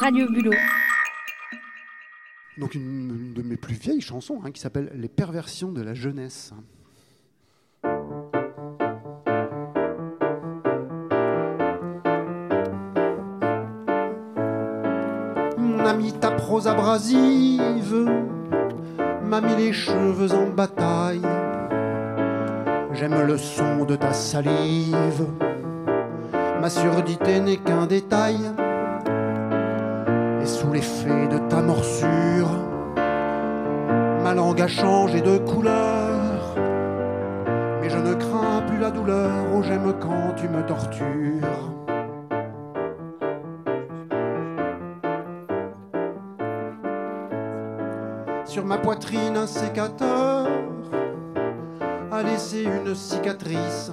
Radio Bulot. Donc une, de mes plus vieilles chansons hein, qui s'appelle Les perversions de la jeunesse. Mon ami ta prose abrasive m'a mis les cheveux en bataille. J'aime le son de ta salive. Ma surdité n'est qu'un détail. Sous l'effet de ta morsure, ma langue a changé de couleur. Mais je ne crains plus la douleur. Oh, j'aime quand tu me tortures. Sur ma poitrine, un sécateur a laissé une cicatrice.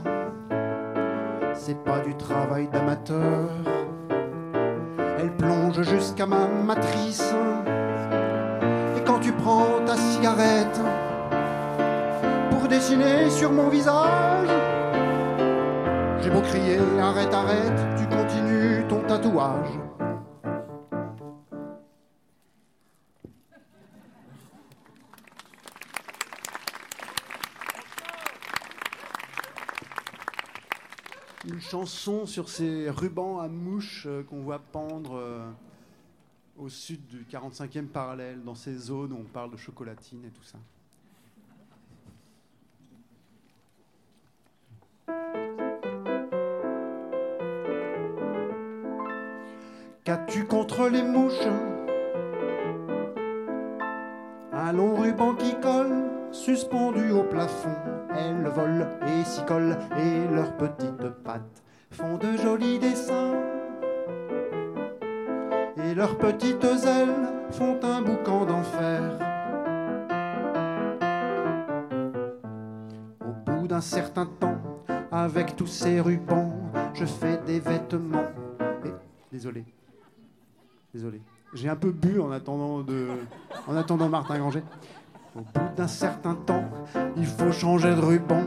C'est pas du travail d'amateur. Elle plonge jusqu'à ma matrice. Et quand tu prends ta cigarette pour dessiner sur mon visage, j'ai beau crier arrête, arrête, tu continues ton tatouage. Une chanson sur ces rubans à mouches euh, qu'on voit pendre euh, au sud du 45e parallèle, dans ces zones où on parle de chocolatine et tout ça. Qu'as-tu contre les mouches? Un long ruban qui colle, suspendu au plafond. Elles volent et s'y collent et leurs petites pattes font de jolis dessins. Et leurs petites ailes font un boucan d'enfer. Au bout d'un certain temps, avec tous ces rubans, je fais des vêtements. Et, désolé, désolé. J'ai un peu bu en attendant, de, en attendant Martin Granger. Au bout d'un certain temps, il faut changer de ruban.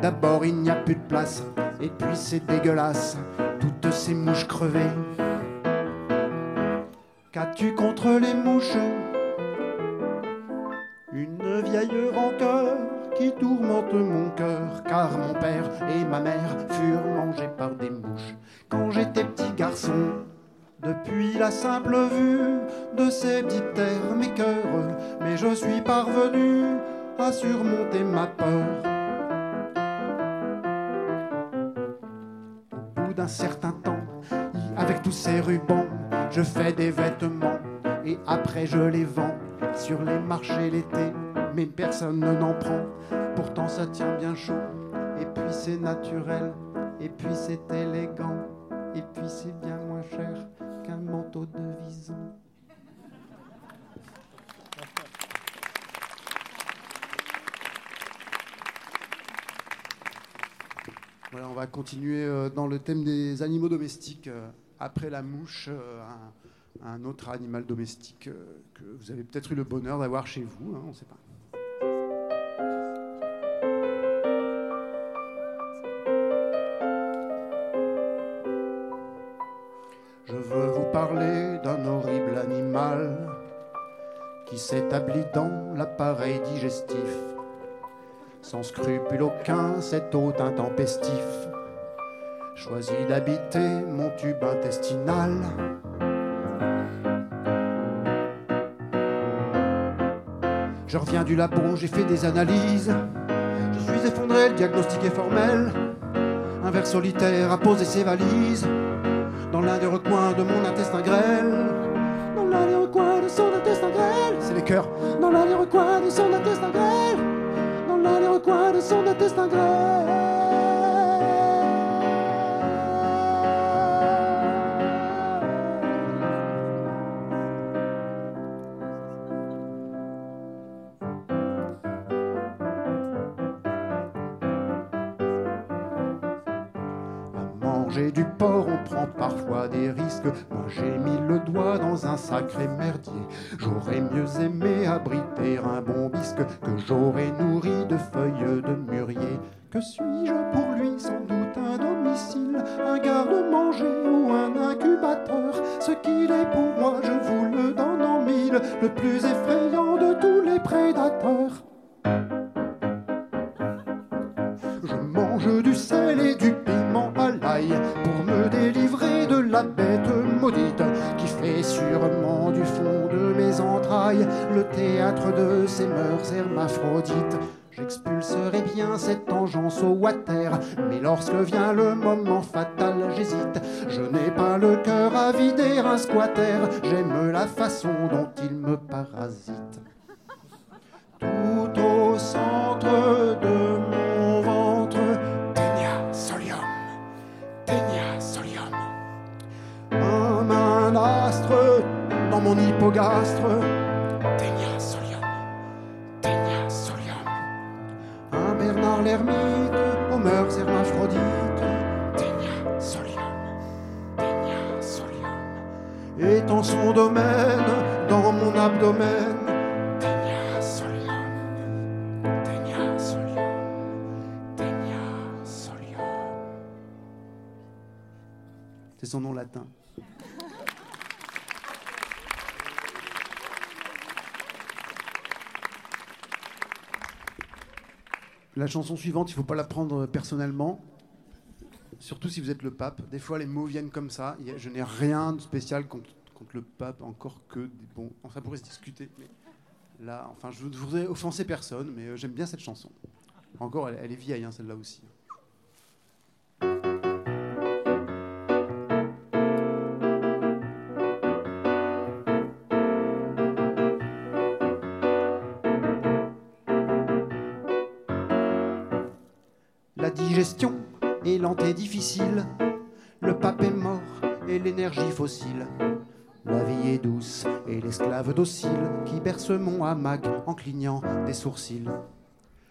D'abord, il n'y a plus de place. Et puis, c'est dégueulasse. Toutes ces mouches crevées. Qu'as-tu contre les mouches? Une vieille rancœur qui tourmente mon cœur. Car mon père et ma mère furent mangés par des mouches quand j'étais petit garçon. Depuis la simple vue de ces petites terres m'écœure, mais je suis parvenu à surmonter ma peur. Au bout d'un certain temps, avec tous ces rubans, je fais des vêtements et après je les vends sur les marchés l'été, mais personne n'en prend. Pourtant ça tient bien chaud, et puis c'est naturel, et puis c'est élégant, et puis c'est bien moins cher manteau de vison. On va continuer euh, dans le thème des animaux domestiques. euh, Après la mouche, euh, un, autre animal domestique que vous avez peut-être eu le bonheur d'avoir chez vous, hein, on ne sait pas. S'établit dans l'appareil digestif. Sans scrupule aucun, cet hôte intempestif choisit d'habiter mon tube intestinal. Je reviens du labo, j'ai fait des analyses. Je suis effondré, le diagnostic est formel. Un ver solitaire a posé ses valises dans l'un des recoins de mon intestin grêle. Dans l'un des de son intestin grêle. Dans l'un des de son intestin grêle. Sacré merdier. J'aurais mieux aimé abriter un bon bisque que j'aurais nourri de feuilles de mûrier. Que suis-je du fond de mes entrailles le théâtre de ces mœurs hermaphrodites. J'expulserai bien cette tangence au water, mais lorsque vient le moment fatal, j'hésite. Je n'ai pas le cœur à vider un squatter, j'aime la façon dont il me parasite. Tout au centre de dans mon hypogastre, Ténia solium, Ténia solium. Un Bernard l'ermite aux mœurs hermaphrodites, Ténia solium, Ténia solium. Étend son domaine dans mon abdomen, Ténia solium, Ténia solium, Ténia solium. C'est son nom latin. La chanson suivante, il ne faut pas la prendre personnellement. Surtout si vous êtes le pape. Des fois, les mots viennent comme ça. Je n'ai rien de spécial contre, contre le pape, encore que. Enfin, ça pourrait se discuter. Mais là, enfin, je ne voudrais offenser personne, mais euh, j'aime bien cette chanson. Encore, elle, elle est vieille, hein, celle-là aussi. La digestion est lente et difficile. Le pape est mort et l'énergie fossile. La vie est douce et l'esclave docile qui berce mon hamac en clignant des sourcils.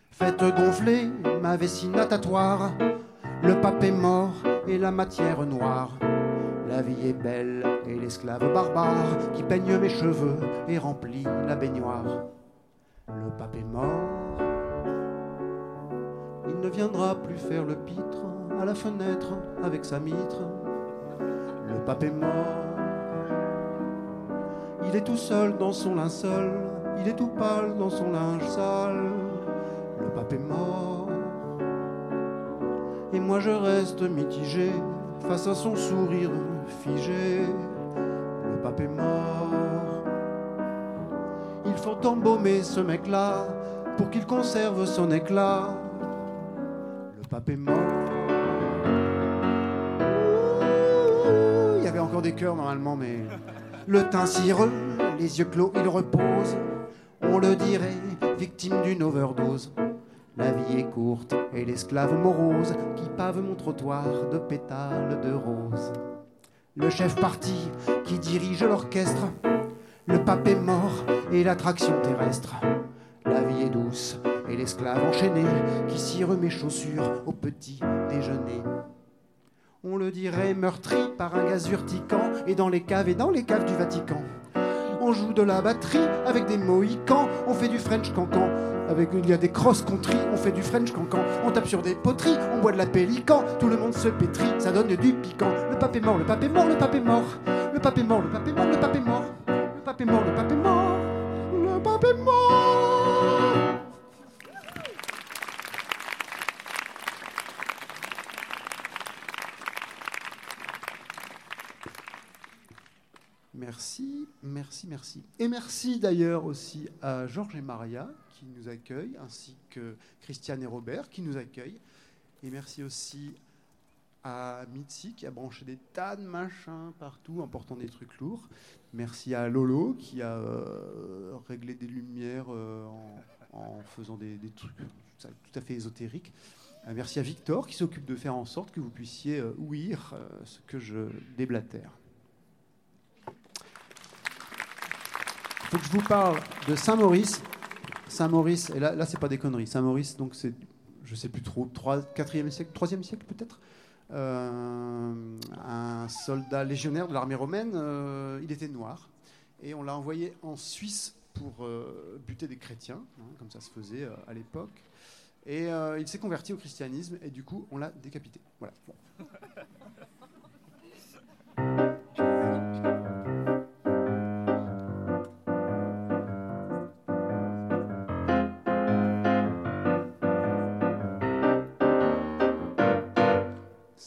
Faites gonfler ma vessie natatoire. Le pape est mort et la matière noire. La vie est belle et l'esclave barbare qui peigne mes cheveux et remplit la baignoire. Le pape est mort. Ne viendra plus faire le pitre à la fenêtre avec sa mitre. Le pape est mort. Il est tout seul dans son linceul. Il est tout pâle dans son linge sale. Le pape est mort. Et moi je reste mitigé face à son sourire figé. Le pape est mort. Il faut embaumer ce mec-là pour qu'il conserve son éclat. Est mort. Ouh, Il y avait encore des chœurs normalement, mais. Le teint cireux, les yeux clos, il repose. On le dirait, victime d'une overdose. La vie est courte et l'esclave morose qui pave mon trottoir de pétales de rose. Le chef parti qui dirige l'orchestre. Le pape est mort et l'attraction terrestre. La vie est douce et l'esclave enchaîné qui cire mes chaussures au petit déjeuner. On le dirait meurtri par un gaz urticant et dans les caves et dans les caves du Vatican. On joue de la batterie avec des mohicans, on fait du French cancan. Avec, il y a des cross-country, on fait du French cancan. On tape sur des poteries, on boit de la pélican. Tout le monde se pétrit, ça donne du piquant. Le pape est mort, le pape est mort, le pape est mort. Le pape est mort, le pape est mort, le pape est mort. Le pape est mort, le pape est mort. Merci. Et merci d'ailleurs aussi à Georges et Maria qui nous accueillent, ainsi que Christiane et Robert qui nous accueillent. Et merci aussi à Mitzi qui a branché des tas de machins partout en portant des trucs lourds. Merci à Lolo qui a euh, réglé des lumières euh, en, faisant des, trucs tout à- fait ésotériques. Euh, merci à Victor qui s'occupe de faire en sorte que vous puissiez ouïr ce que je déblatère. Faut que je vous parle de Saint-Maurice. Saint-Maurice, et là, c'est pas des conneries. Saint-Maurice, donc c'est, je sais plus trop, 3, 4e siècle, 3e siècle peut-être? Euh, un soldat légionnaire de l'armée romaine, euh, il était noir. Et on l'a envoyé en Suisse pour euh, buter des chrétiens, hein, comme ça se faisait à l'époque. Et il s'est converti au christianisme et du coup, on l'a décapité. Voilà.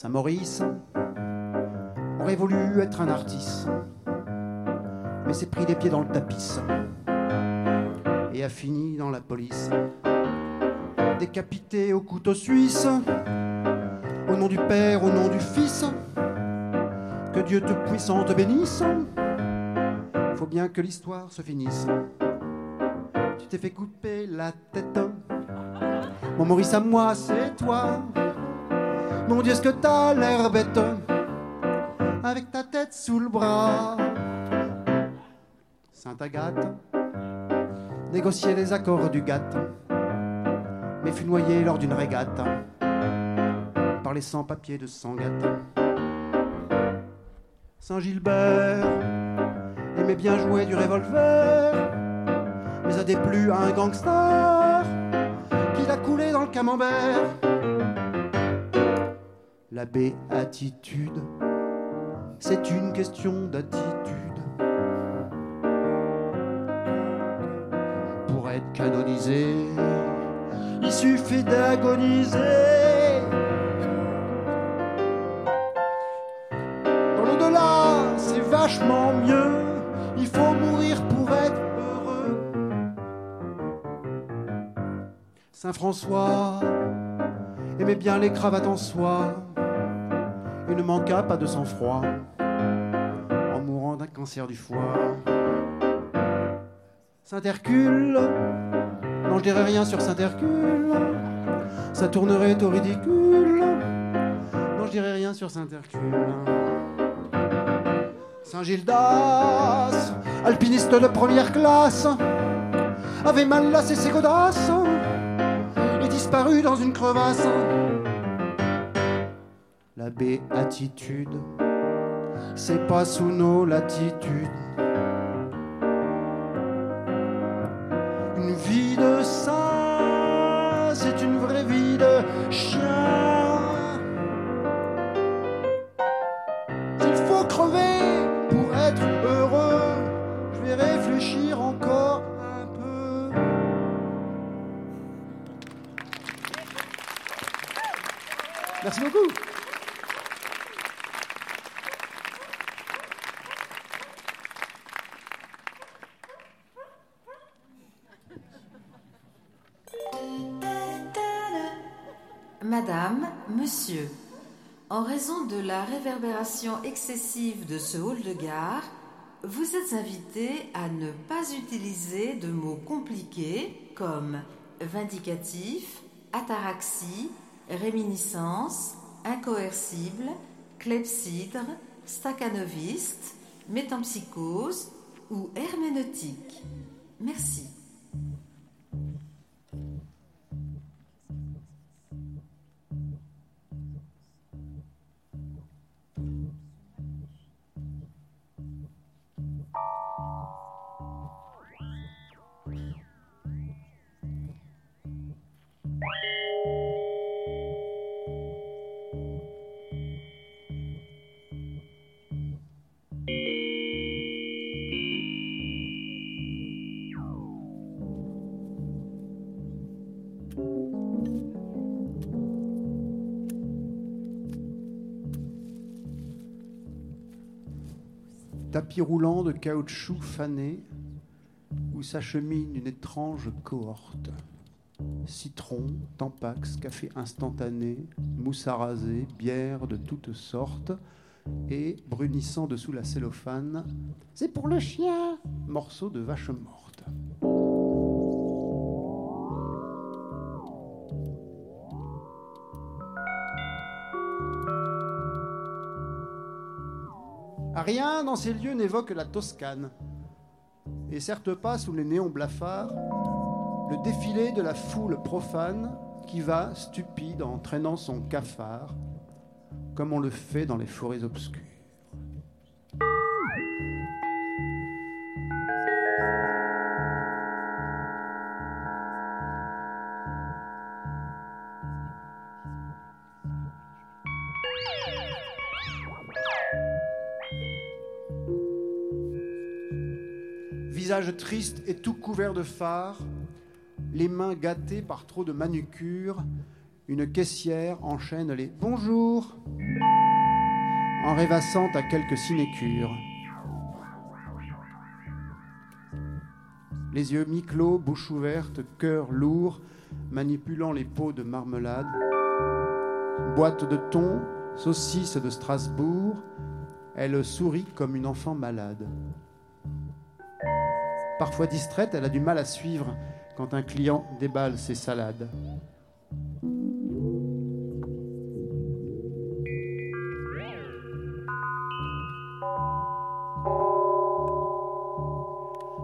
Saint-Maurice aurait voulu être un artiste, mais s'est pris les pieds dans le tapis et a fini dans la police. Décapité au couteau suisse, au nom du Père, au nom du Fils, que Dieu te puissant te bénisse. Faut bien que l'histoire se finisse. Tu t'es fait couper la tête. Mon Maurice à moi, c'est toi. Mon Dieu, ce que t'as l'air bête avec ta tête sous le bras? Sainte Agathe, négocier les accords du GATT, mais fut noyé lors d'une régate par les sans-papiers de Sangatte. Saint-Gilbert aimait bien jouer du revolver, mais a déplu à un gangster qui l'a coulé dans le camembert. La béatitude, c'est une question d'attitude. Pour être canonisé, il suffit d'agoniser. Dans l'au-delà, c'est vachement mieux. Il faut mourir pour être heureux. Saint François aimait bien les cravates en soie ne manqua pas de sang-froid en mourant d'un cancer du foie. Saint Hercule, non je dirais rien sur Saint Hercule, ça tournerait au ridicule. Non je dirais rien sur Saint Hercule. Saint Gildas, alpiniste de première classe, avait mal lassé ses godasses et disparu dans une crevasse. La béatitude, c'est pas sous nos latitudes. Réverbération excessive de ce hall de gare, vous êtes invité à ne pas utiliser de mots compliqués comme vindicatif, ataraxie, réminiscence, incoercible, clepsydre, staccanoviste, métempsychose ou herméneutique. Merci. Roulant de caoutchouc fané où s'achemine une étrange cohorte. Citron, tampax, café instantané, mousse à raser, bière de toutes sortes et, brunissant dessous la cellophane, c'est pour le chien, morceau de vache morte. Rien dans ces lieux n'évoque la Toscane. Et certes pas sous les néons blafards, le défilé de la foule profane qui va, stupide, en traînant son cafard, comme on le fait dans les forêts obscures. Triste et tout couvert de fards, les mains gâtées par trop de manucures, une caissière enchaîne les bonjour en rêvassant à quelques sinécures. Les yeux mi-clos, bouche ouverte, cœur lourd, manipulant les pots de marmelade. Boîte de thon, saucisse de Strasbourg, elle sourit comme une enfant malade. Parfois distraite, elle a du mal à suivre quand un client déballe ses salades.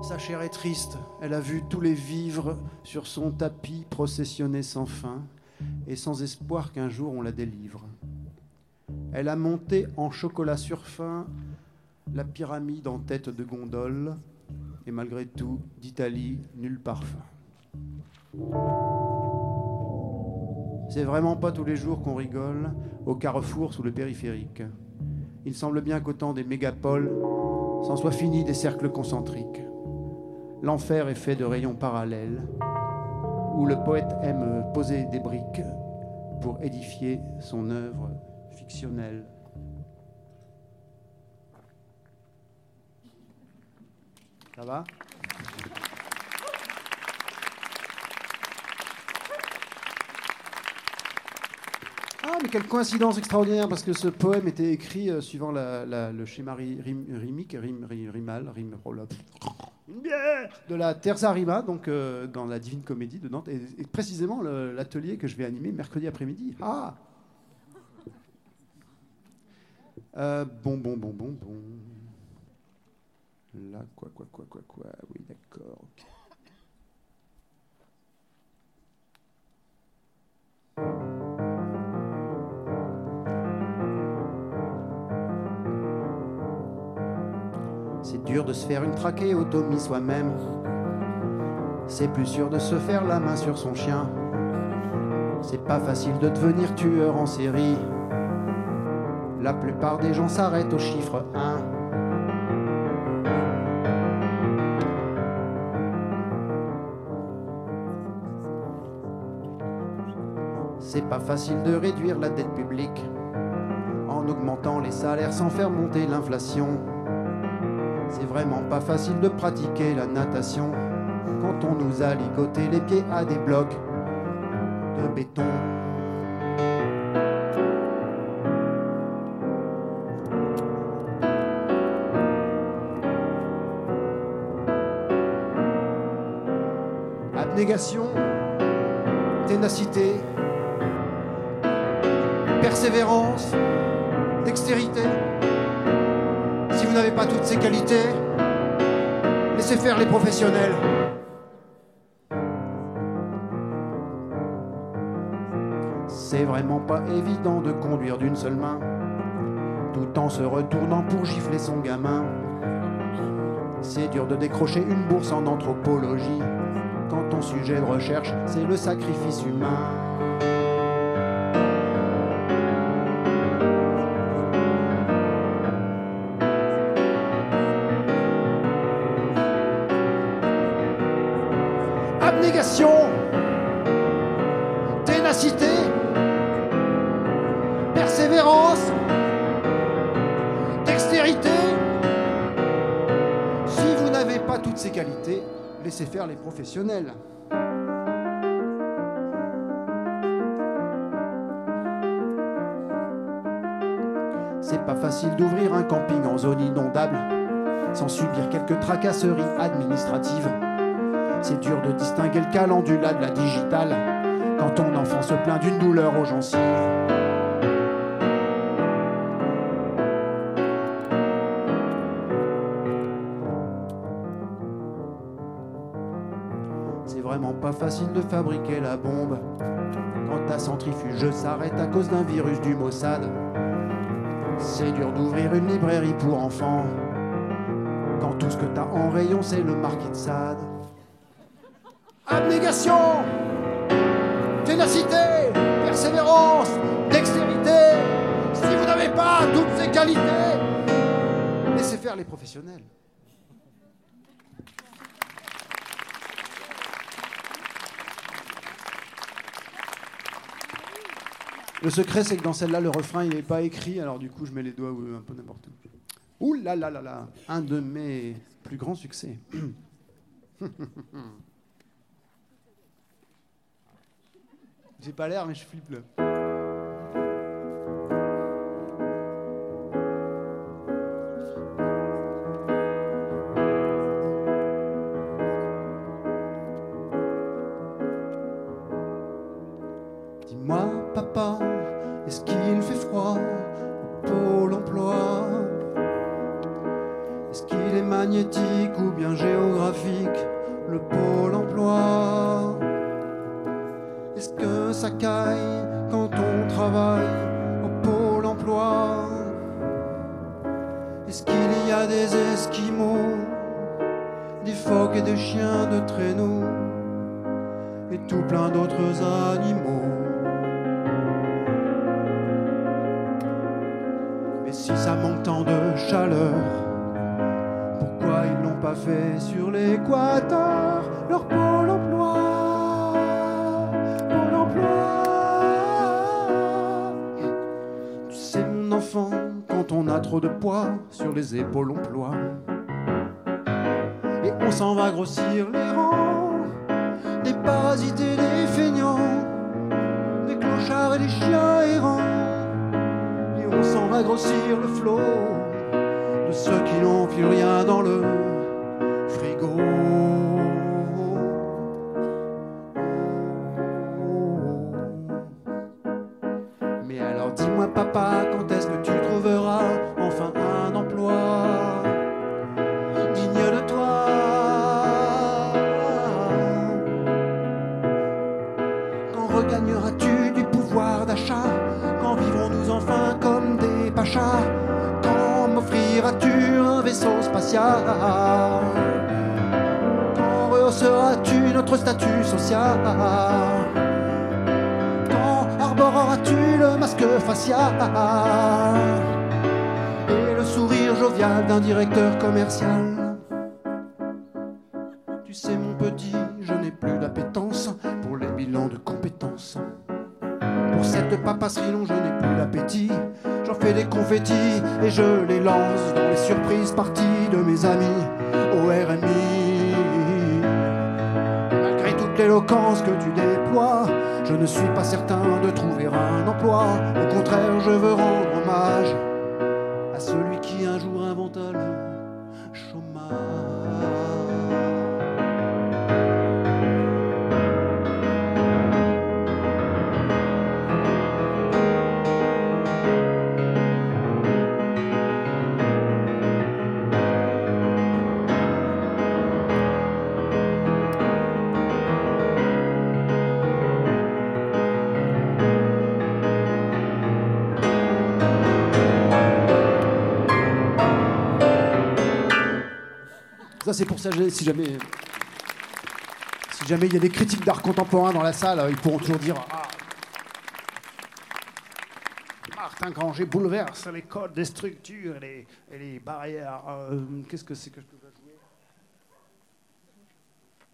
Sa chair est triste, elle a vu tous les vivres sur son tapis processionner sans fin et sans espoir qu'un jour on la délivre. Elle a monté en chocolat surfin la pyramide en tête de gondole et malgré tout, d'Italie, nul parfum. C'est vraiment pas tous les jours qu'on rigole au carrefour sous le périphérique. Il semble bien qu'au temps des mégapoles, s'en soit fini des cercles concentriques. L'enfer est fait de rayons parallèles, où le poète aime poser des briques pour édifier son œuvre fictionnelle. Ça va? Ah, mais quelle coïncidence extraordinaire, parce que ce poème était écrit euh, suivant le schéma ri- rim- rimique, rim- ri- rimal, rim, oh de la Terza Rima, donc euh, dans la Divine Comédie de Nantes, et, précisément l'atelier que je vais animer mercredi après-midi. Ah Euh, Bon, bon, bon, bon, bon. Là, quoi, quoi, quoi, quoi, quoi. Oui, d'accord. ok. C'est dur de se faire une trachéotomie soi-même. C'est plus sûr de se faire la main sur son chien. C'est pas facile de devenir tueur en série. La plupart des gens s'arrêtent au chiffre 1. C'est pas facile de réduire la dette publique en augmentant les salaires sans faire monter l'inflation. C'est vraiment pas facile de pratiquer la natation quand on nous a ligoté les pieds à des blocs de béton. Abnégation, ténacité, persévérance, dextérité. Si vous n'avez pas toutes ces qualités, laissez faire les professionnels. C'est vraiment pas évident de conduire d'une seule main, tout en se retournant pour gifler son gamin. C'est dur de décrocher une bourse en anthropologie, quand ton sujet de recherche, c'est le sacrifice humain. Tracasseries administratives. C'est dur de distinguer le calendula de la digitale quand ton enfant se plaint d'une douleur aux gencives. C'est vraiment pas facile de fabriquer la bombe quand ta centrifuge s'arrête à cause d'un virus du Mossad. C'est dur d'ouvrir une librairie pour enfants quand tout ce que t'as en rayon, c'est le marquis de Sade. Abnégation, ténacité, persévérance, dextérité. Si vous n'avez pas toutes ces qualités, laissez faire les professionnels. Le secret, c'est que dans celle-là, le refrain, il n'est pas écrit, alors du coup, je mets les doigts un peu n'importe où. Ouh là là là là, un de mes plus grands succès. J'ai pas l'air, mais je flippe là. Et des chiens de traîneau et tout plein d'autres animaux Mais si ça manque tant de chaleur, pourquoi ils l'ont pas fait sur l'équateur? Leur pôle emploi, pôle emploi. Tu sais mon enfant, quand on a trop de poids sur les épaules on ploie. On s'en va grossir les rangs, des parasites et des feignants, des clochards et des chiens errants. Et on s'en va grossir le flot de ceux qui n'ont plus rien dans le l'éloquence que tu déploies, je ne suis pas certain de trouver un emploi. Au contraire, je veux rendre hommage à celui qui un jour inventa le Ça, c'est pour ça, si jamais. Si jamais il y a des critiques d'art contemporain dans la salle, ils pourront toujours dire Ah, Martin Granger bouleverse les codes des structures et les, et les barrières. Euh, Qu'est-ce que c'est que je peux jouer?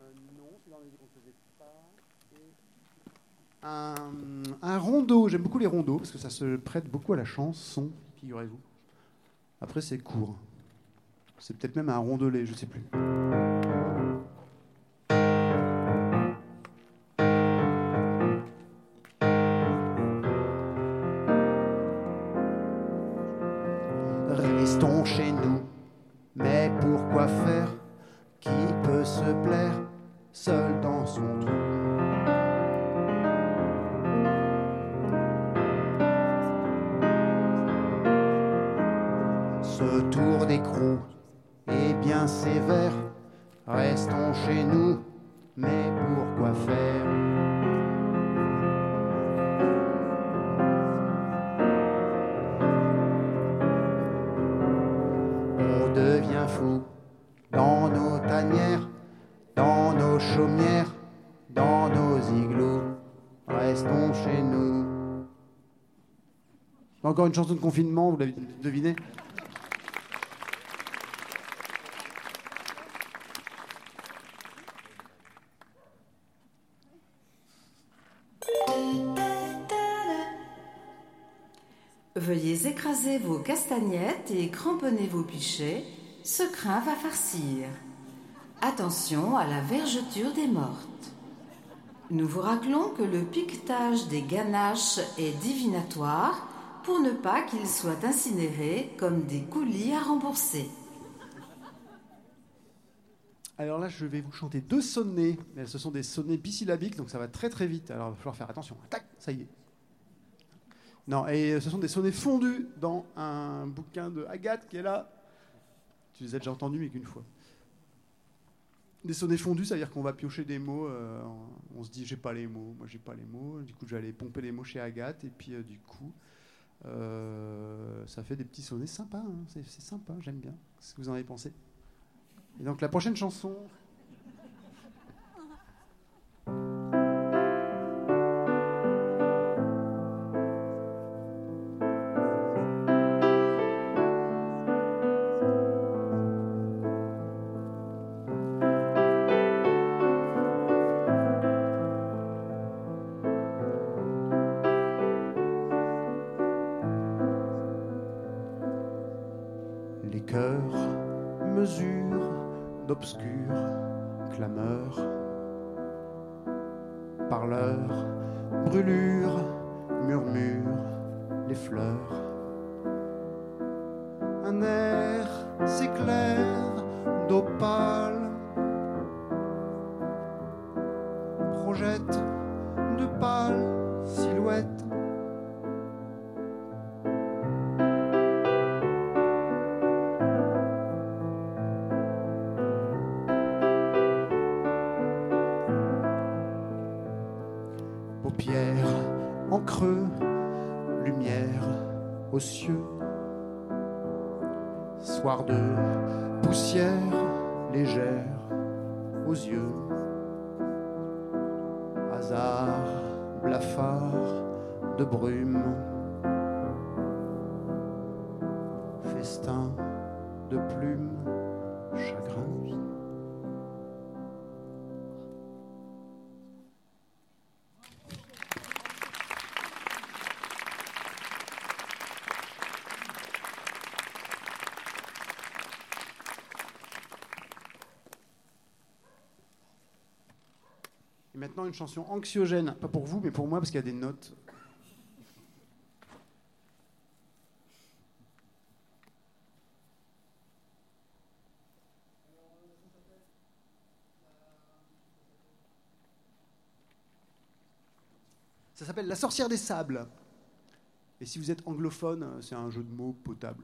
Euh, Non, les Un, un rondeau, j'aime beaucoup les rondeaux parce que ça se prête beaucoup à la chanson, figurez-vous. Après, c'est court. C'est peut-être même un rondelet, je sais plus. Chez nous, mais pourquoi faire? On devient fou dans nos tanières, dans nos chaumières, dans nos igloos. Restons chez nous. Encore une chanson de confinement, vous l'avez deviné Vos castagnettes et cramponner vos pichets. Ce crin va farcir. Attention à la vergeture des mortes. Nous vous rappelons que le piquetage des ganaches est divinatoire pour ne pas qu'ils soient incinérés comme des coulis à rembourser. Alors là, je vais vous chanter deux sonnets. Ce sont des sonnets bisyllabiques, donc ça va très très vite. Alors il va falloir faire attention. Tac, ça y est. Non, et ce sont des sonnets fondus dans un bouquin de Agathe qui est là. Tu les as déjà entendus, mais qu'une fois. Des sonnets fondus, ça veut dire qu'on va piocher des mots. euh, on se dit, j'ai pas les mots. Moi, j'ai pas les mots. Du coup, j'allais pomper les mots chez Agathe. Et puis, euh, du coup, euh, ça fait des petits sonnets sympas. hein. C'est sympa, j'aime bien. Qu'est-ce que vous en avez pensé? Et donc, la prochaine chanson. D'obscures clameurs, parleurs, brûlures, murmurent les fleurs. Maintenant, une chanson anxiogène, pas pour vous, mais pour moi, parce qu'il y a des notes. Ça s'appelle La sorcière des sables. Et si vous êtes anglophone, c'est un jeu de mots potable.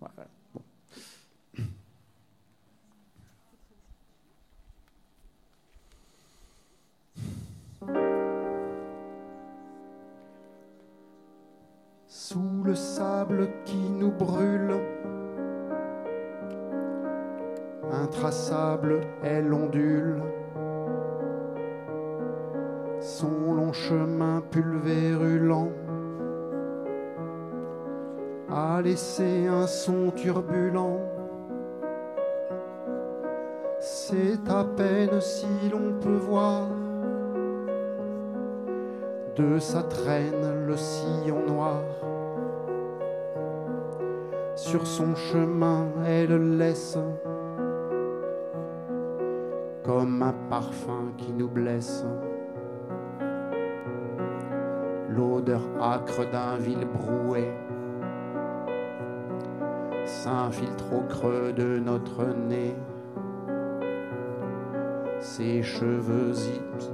Voilà. Le sable qui nous brûle, intraçable, elle ondule. Son long chemin pulvérulent a laissé un son turbulent. C'est à peine si l'on peut voir de sa traîne le sillon noir. Sur son chemin, elle laisse comme un parfum qui nous blesse. L'odeur âcre d'un vil brouet s'infiltre au creux de notre nez. Ses cheveux,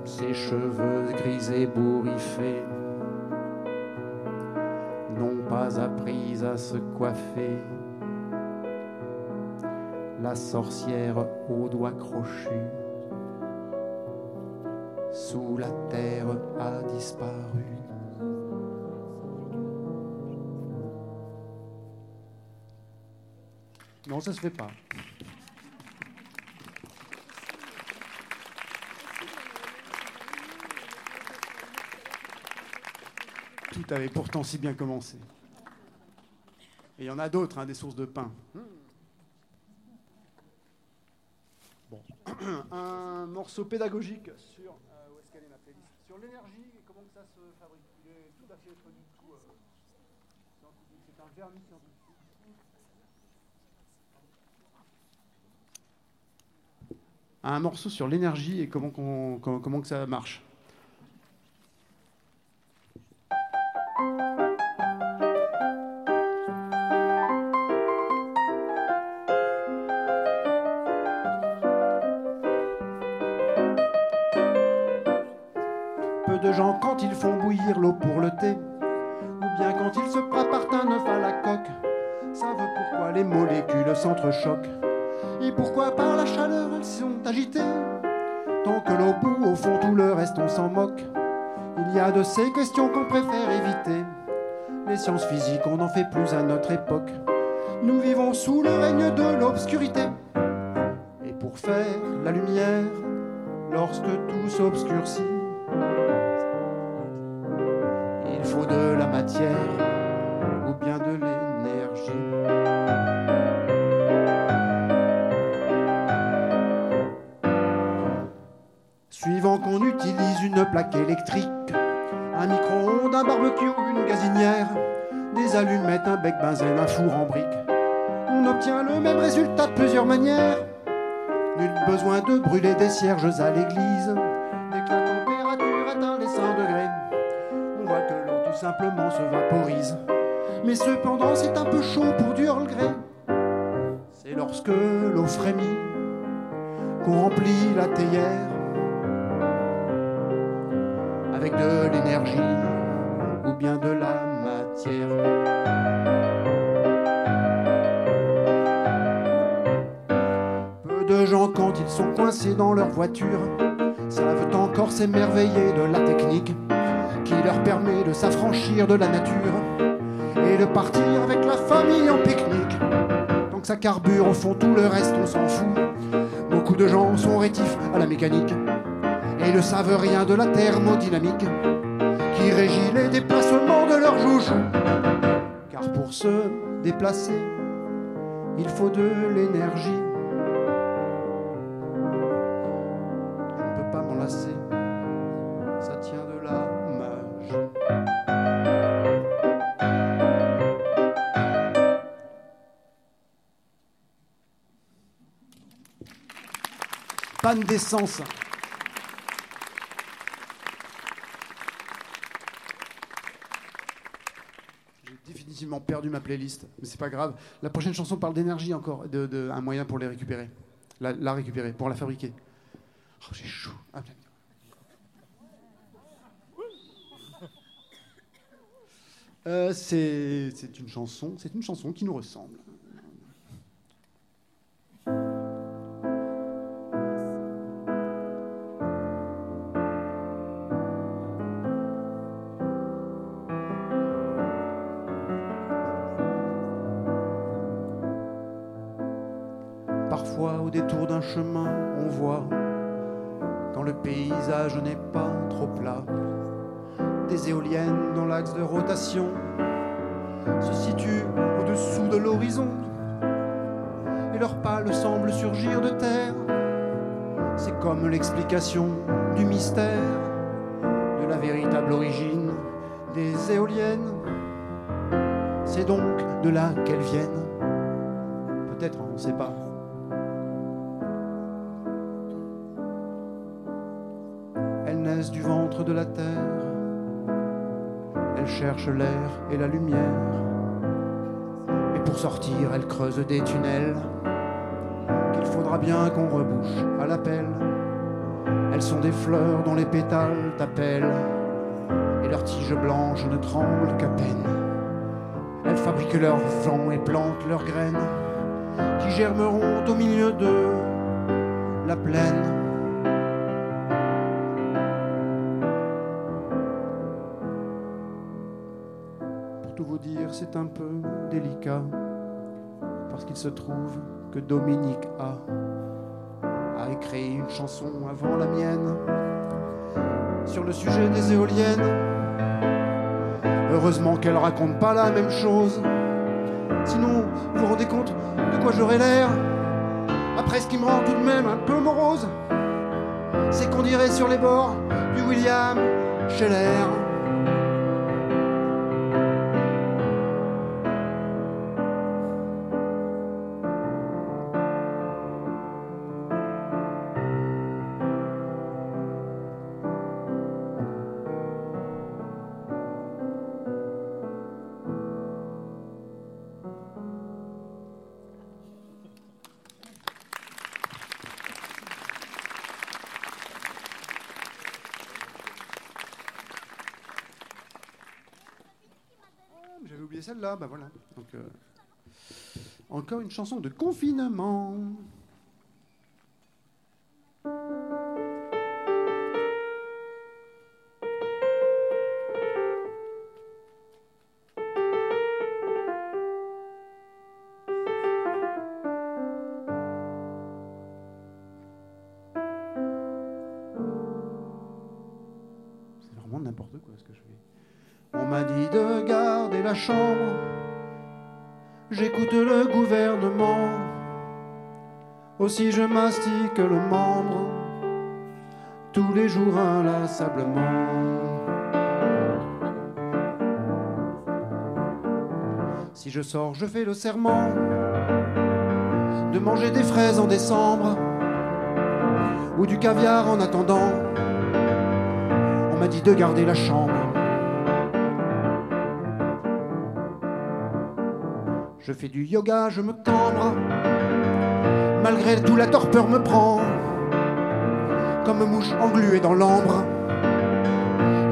ses cheveux gris et pas appris à se coiffer. La sorcière aux doigts crochus sous la terre a disparu. Non, ça se fait pas. Tout avait pourtant si bien commencé. Et il y en a d'autres, hein, des sources de pain. Bon. Un morceau pédagogique sur, euh, l'énergie et comment ça se fabrique? Il est tout un morceau sur l'énergie et comment, comment, comment que ça marche. Besoin de brûler des cierges à l'église. Dès que la température atteint les 100 degrés, on voit que l'eau tout simplement se vaporise. Mais cependant, c'est un peu chaud pour du Earl Grey. C'est lorsque l'eau frémit qu'on remplit la théière avec de l'énergie ou bien de dans leur voiture, savent encore s'émerveiller de la technique qui leur permet de s'affranchir de la nature et de partir avec la famille en pique-nique. Que ça carbure, au fond, tout le reste, on s'en fout. Beaucoup de gens sont rétifs à la mécanique et ne savent rien de la thermodynamique qui régit les déplacements de leurs joujoux. Car pour se déplacer, il faut de l'énergie. Panne d'essence. perdu ma playlist, mais c'est pas grave. La prochaine chanson parle d'énergie encore, de, un moyen pour les récupérer, la, récupérer, pour la fabriquer. Oh, j'ai chaud. Ah, euh, c'est une chanson, c'est une chanson qui nous ressemble. Chemin, on voit, quand le paysage n'est pas trop plat, des éoliennes dans l'axe de rotation se situent au-dessous de l'horizon et leurs pales semblent surgir de terre. C'est comme l'explication du mystère de la véritable origine des éoliennes. C'est donc de là qu'elles viennent. Peut-être, on ne sait pas. L'air et la lumière. Et pour sortir, elle creuse des tunnels qu'il faudra bien qu'on rebouche à l'appel. Elles sont des fleurs dont les pétales t'appellent. Et leurs tiges blanches ne tremblent qu'à peine. Elles fabriquent leurs vents et plantent leurs graines qui germeront au milieu de la plaine. C'est un peu délicat, parce qu'il se trouve que Dominique A a écrit une chanson avant la mienne sur le sujet des éoliennes. Heureusement qu'elle raconte pas la même chose. Sinon, vous vous rendez compte de quoi j'aurais l'air? Après, ce qui me rend tout de même un peu morose, c'est qu'on dirait sur les bords du William Scheller. Celle-là, bah voilà. Euh, encore une chanson de confinement. Aussi je mastique le membre. Tous les jours inlassablement. Si je sors, je fais le serment de manger des fraises en décembre ou du caviar en attendant. On m'a dit de garder la chambre. Je fais du yoga, je me cambre. Malgré tout, la torpeur me prend. Comme mouche engluée dans l'ambre.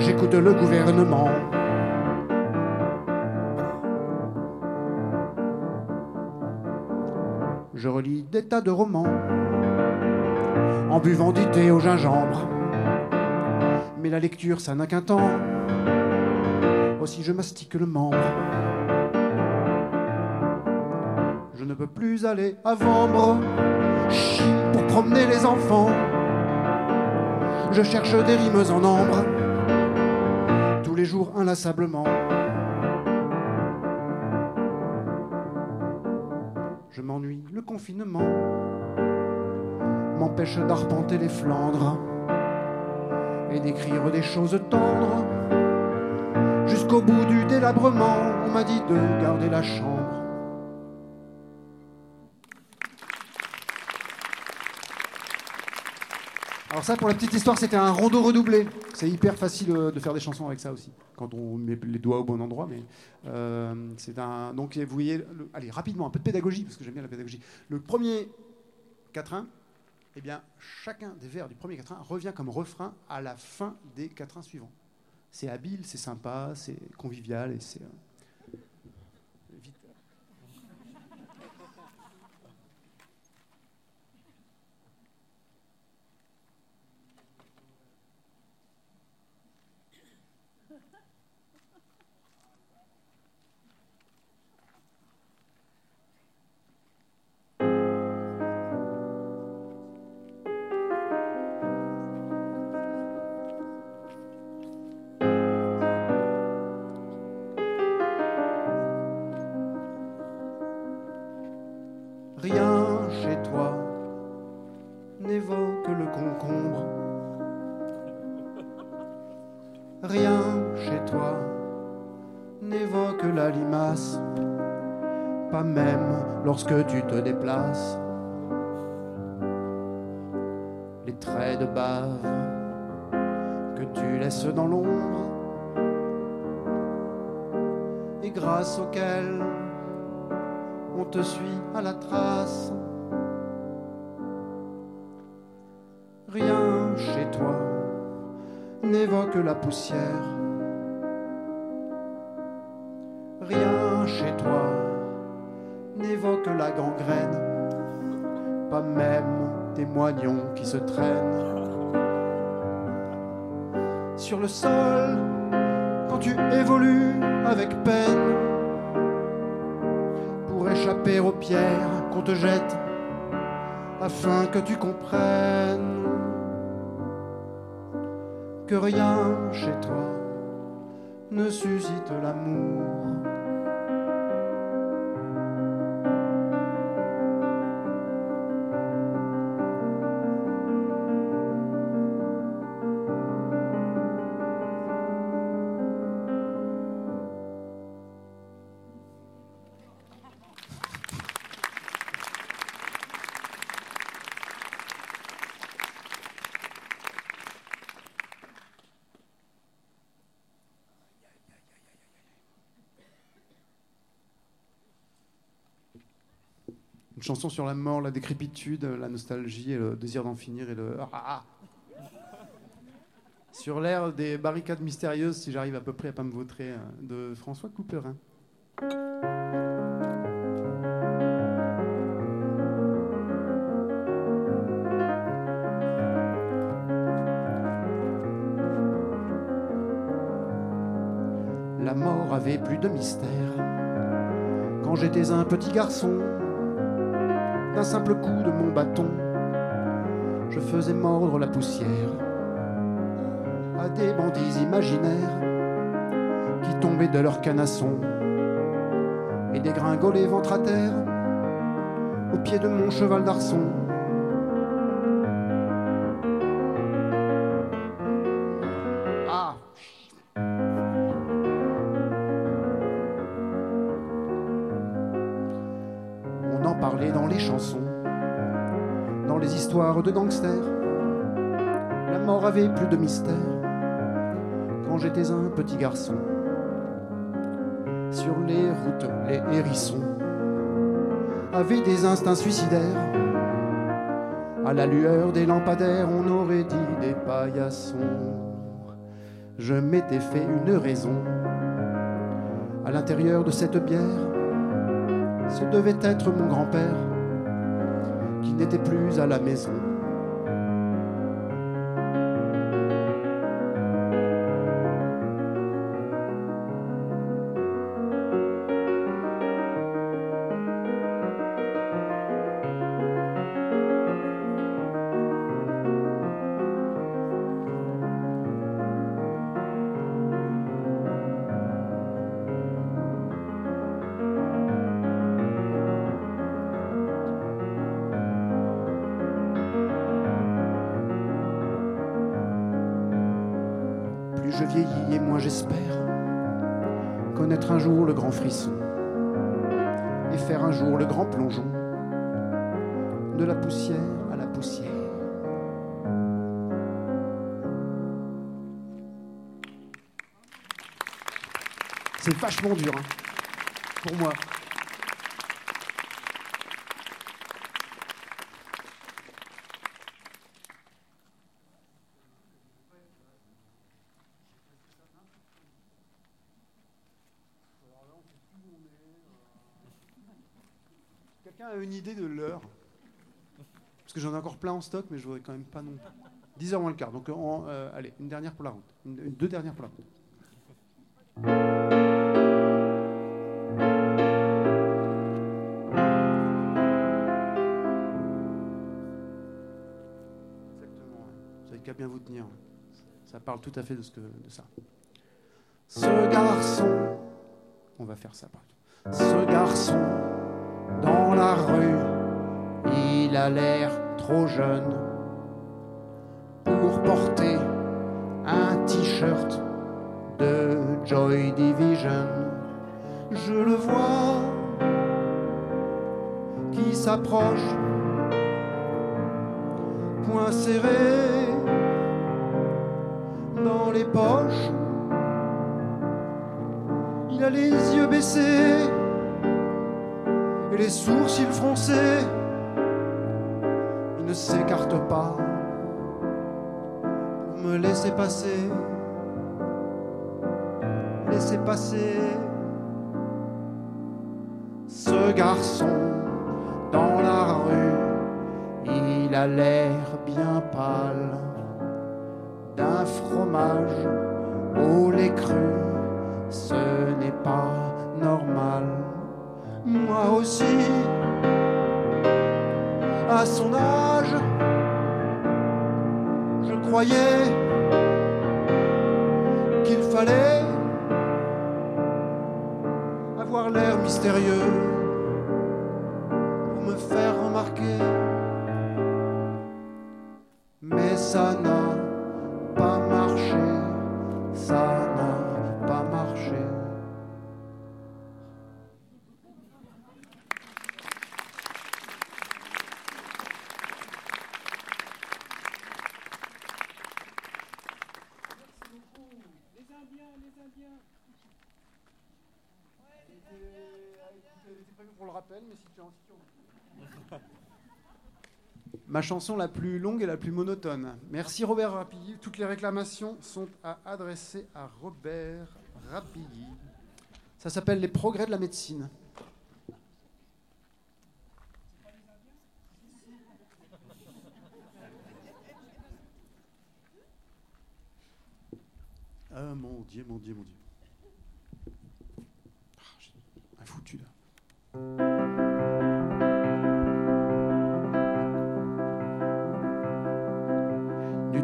J'écoute le gouvernement. Je relis des tas de romans. En buvant du thé au gingembre. Mais la lecture, ça n'a qu'un temps. Aussi je mastique le membre. Peux plus aller à Vambre pour promener les enfants. Je cherche des rimes en ambre, tous les jours inlassablement. Je m'ennuie, le confinement m'empêche d'arpenter les Flandres et d'écrire des choses tendres. Jusqu'au bout du délabrement, on m'a dit de garder la chambre. Alors ça, pour la petite histoire, c'était un rondeau redoublé. C'est hyper facile euh, de faire des chansons avec ça aussi, quand on met les doigts au bon endroit. Mais euh, c'est. Donc vous voyez, le- allez rapidement, un peu de pédagogie parce que j'aime bien la pédagogie. Le premier quatrain, eh bien, chacun des vers du premier quatrain revient comme refrain à la fin des quatrains suivants. C'est habile, c'est sympa, c'est convivial et c'est. Lorsque tu te déplaces. Les traits de bave que tu laisses dans l'ombre et grâce auxquels on te suit à la trace. Rien chez toi n'évoque la poussière. Suscite l'amour. Une chanson sur la mort, la décrépitude, la nostalgie et le désir d'en finir et le. Ah, ah. Sur l'air des barricades mystérieuses, si j'arrive à peu près à pas me vautrer, euh, de François Couperin. La mort avait plus de mystère quand j'étais un petit garçon. Simple coup de mon bâton, je faisais mordre la poussière à des bandits imaginaires qui tombaient de leur canasson et dégringolaient ventre à terre au pied de mon cheval d'arçon. Plus de mystère quand j'étais un petit garçon. Sur les routes, les hérissons avaient des instincts suicidaires. À la lueur des lampadaires, on aurait dit des paillassons. Je m'étais fait une raison à l'intérieur de cette bière ce devait être mon grand-père qui n'était plus à la maison. Et faire un jour le grand plongeon de la poussière à la poussière. C'est vachement dur hein, pour moi. Quelqu'un a une idée de l'heure Parce que j'en ai encore plein en stock, mais je voudrais quand même pas non plus. 10h moins le quart. Donc, on- euh, allez, une dernière pour la route. Deux dernières pour la route. Exactement. ouais. Vous avez qu'à bien vous tenir. Ça parle tout à fait de, ce que, de ça. Ce garçon, on va faire ça. pardon. Ce garçon, dans la rue, il a l'air trop jeune pour porter un t-shirt de Joy Division. Je le vois qui s'approche, point serré dans les poches. Il a les yeux baissés et les sourcils froncés. Ne s'écarte pas pour me laisser passer. Laisser passer ce garçon dans la rue. Il a l'air bien pâle d'un fromage au lait cru. Ce n'est pas normal. Moi aussi, à son âge, je croyais qu'il fallait avoir l'air mystérieux Ma chanson la plus longue et la plus monotone. Merci Robert Rapilly. Toutes les réclamations sont à adresser à Robert Rapilly. Ça s'appelle Les progrès de la médecine. Ah mon Dieu, mon Dieu, mon Dieu. Ah, un foutu.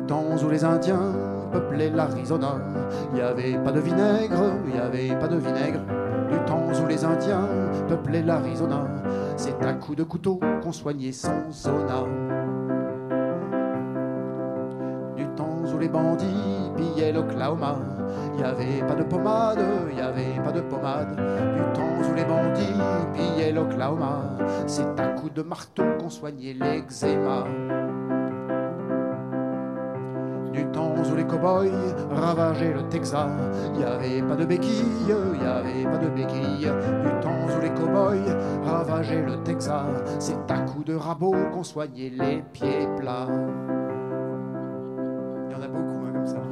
Temps où les Indiens peuplaient l'Arizona, il n'y avait pas de vinaigre, il n'y avait pas de vinaigre. Du temps où les Indiens peuplaient l'Arizona, c'est à coups de couteau qu'on soignait son zona. Du temps où les bandits pillaient l'Oklahoma, il n'y avait pas de pommade, il n'y avait pas de pommade. Du temps où les bandits pillaient l'Oklahoma, c'est à coups de marteau qu'on soignait l'eczéma. Cow-boys ravageaient le Texas, n'y avait pas de béquilles, il n'y avait pas de béquilles. Du temps où les cow-boys ravageaient le Texas, c'est à coups de rabot qu'on soignait les pieds plats. Il y en a beaucoup hein, comme ça.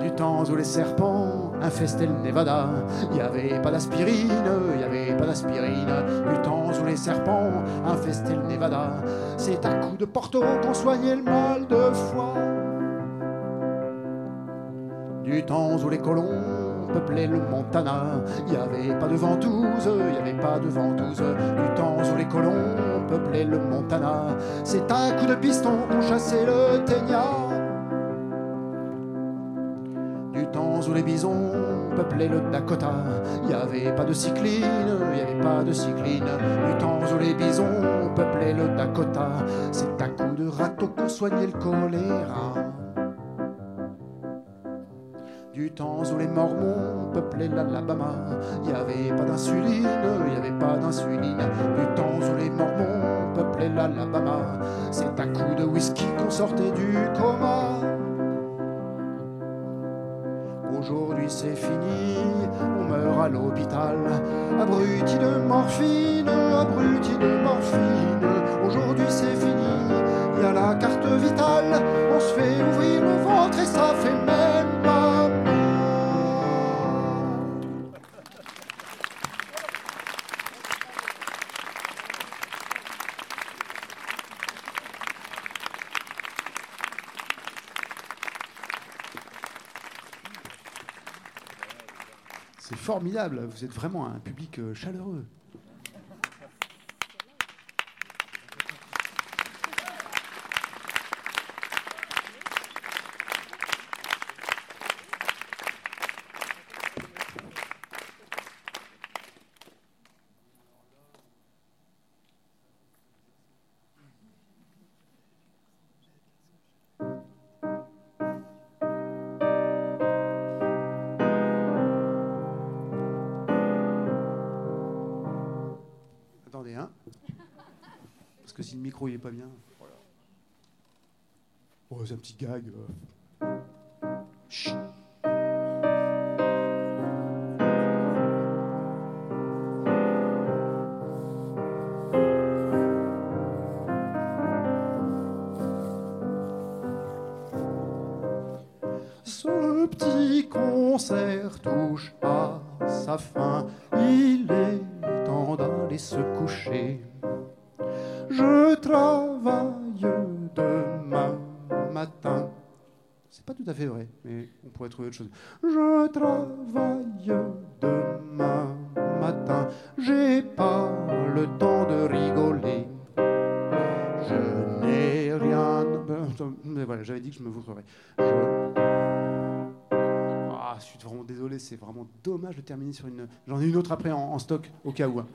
Du temps où les serpents infestaient le Nevada, il n'y avait pas d'aspirine, il n'y avait pas d'aspirine. Du temps où les serpents infestaient le Nevada, c'est à coups de porto qu'on soignait le mal de foie. Du temps où les colons peuplaient le Montana, il n'y avait pas de ventouse, il n'y avait pas de ventouse. Du temps où les colons peuplaient le Montana, c'est à coups de piston qu'on chassait le ténia. Du temps où les bisons peuplaient le Dakota, il n'y avait pas de cycline, il n'y avait pas de cycline. Du temps où les bisons peuplaient le Dakota, c'est à coups de râteau qu'on soignait le choléra. Du temps où les Mormons peuplaient l'Alabama, il n'y avait pas d'insuline, il n'y avait pas d'insuline. Du temps où les Mormons peuplaient l'Alabama, c'est à coup de whisky qu'on sortait du coma. Aujourd'hui c'est fini, on meurt à l'hôpital, abruti de morphine, abruti de morphine. Aujourd'hui c'est fini, il y a la carte vitale, on se fait ouvrir le ventre et ça fait formidable, vous êtes vraiment un public euh, chaleureux. Micro il est pas bien. Voilà. Oh, c'est un petit gag. euh. Chut. Dommage de terminer sur une. J'en ai une autre après en, stock, au cas où. hein.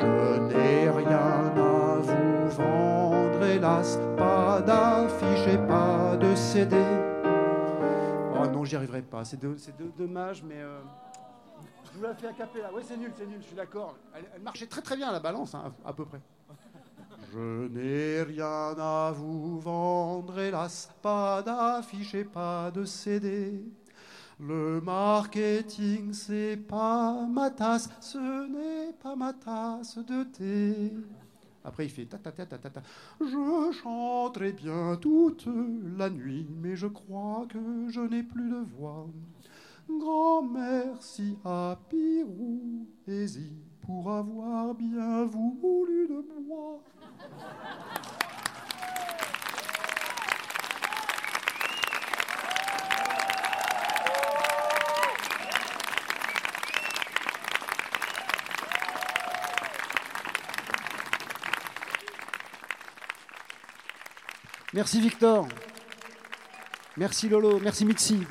Je n'ai rien à vous vendre, hélas, pas d'affiche et pas de CD. Oh non, j'y arriverai pas, c'est dommage, mais. euh, Je vous la fais à capella. Ouais, c'est nul, c'est nul, je suis d'accord. Elle, marchait très très bien la balance, hein, à peu près. Je n'ai rien à vous vendre, hélas, pas d'affiche et pas de CD. Le marketing, c'est pas ma tasse, ce n'est pas ma tasse de thé. Après, il fait ta ta ta ta ta ta. Je chanterai bien toute la nuit, mais je crois que je n'ai plus de voix. Grand merci à Pirou pour avoir bien voulu de moi. Merci Victor. Merci Lolo. Merci Mitzi.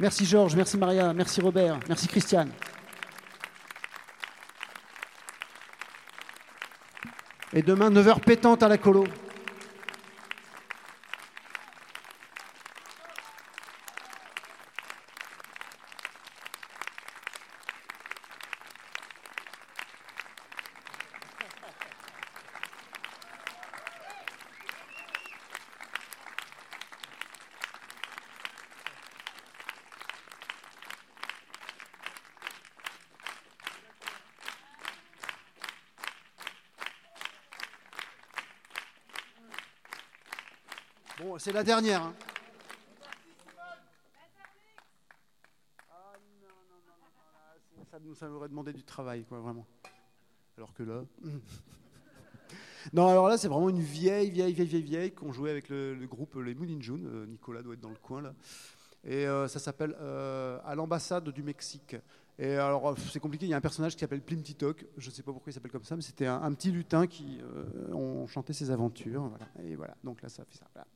Merci Georges. Merci Maria. Merci Robert. Merci Christiane. Et demain, 9h pétante à la colo. C'est la dernière. hein. Ça, nous- aurait demandé du travail, quoi, vraiment. Alors que là. non, alors là, c'est vraiment une vieille, vieille, vieille, vieille, vieille qu'on jouait avec le, groupe Les Moulin June. Euh, Nicolas doit être dans le coin, là. Et euh, ça s'appelle euh, À l'ambassade du Mexique. Et alors, euh, c'est compliqué, il y a un personnage qui s'appelle Plim Titok. Je ne sais pas pourquoi il s'appelle comme ça, mais c'était un, petit lutin qui. euh, chantait ses aventures. Et voilà, donc là, ça fait ça. Voilà.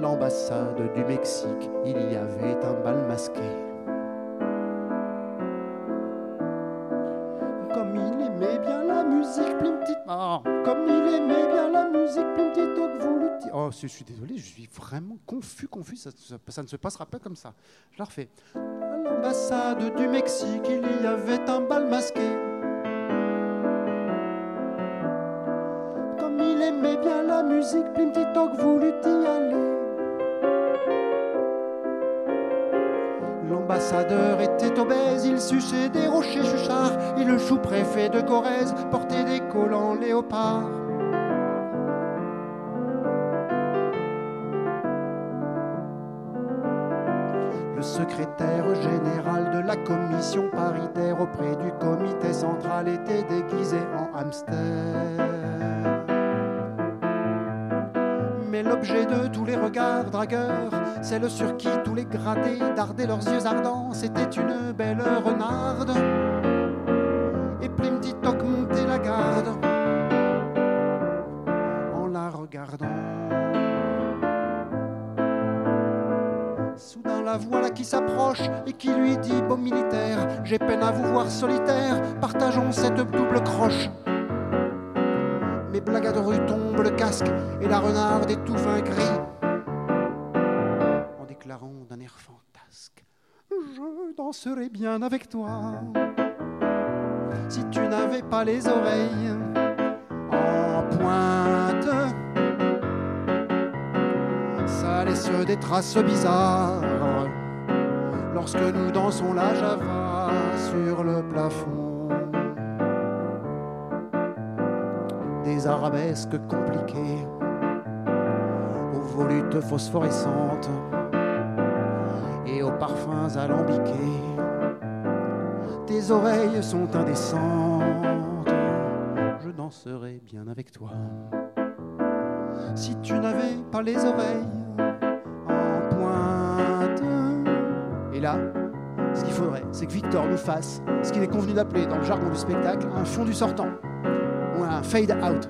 L'ambassade du Mexique, il y avait un bal masqué. Comme il aimait bien la musique, Plim Tit- Ah, Comme il aimait bien la musique, Plim Titok voulut. Oh, je suis désolé, je suis vraiment confus, confus. Ça, ça- ça ne se passera pas comme ça. Je la refais. À l'ambassade du Mexique, il y avait un bal masqué. Comme il aimait bien la musique, Plim Titok voulut y aller. L'ambassadeur était obèse, il suçait des rochers chuchards, et le chou-préfet de Corrèze portait des collants léopards. Le secrétaire général de la commission paritaire auprès du comité central était déguisé en hamster. Mais l'objet de tous les regards dragueurs, celle sur qui tous les gradés dardaient leurs yeux ardents, c'était une belle renarde. Et Plim Titok montait la garde en la regardant. Soudain la voilà qui s'approche et qui lui dit Beau militaire, j'ai peine à vous voir solitaire, partageons cette double croche. Mes blagues à rue tombent le casque et la renarde étouffe un cri Je danserai bien avec toi si tu n'avais pas les oreilles en pointe. Ça laisse des traces bizarres lorsque nous dansons la java sur le plafond. Des arabesques compliquées aux volutes phosphorescentes parfums alambiqués. Tes oreilles sont indécentes, je danserai bien avec toi. Si tu n'avais pas les oreilles en pointe. Et là, ce qu'il faudrait, c'est que Victor nous fasse ce qu'il est convenu d'appeler dans le jargon du spectacle un fondu sortant ou un fade out.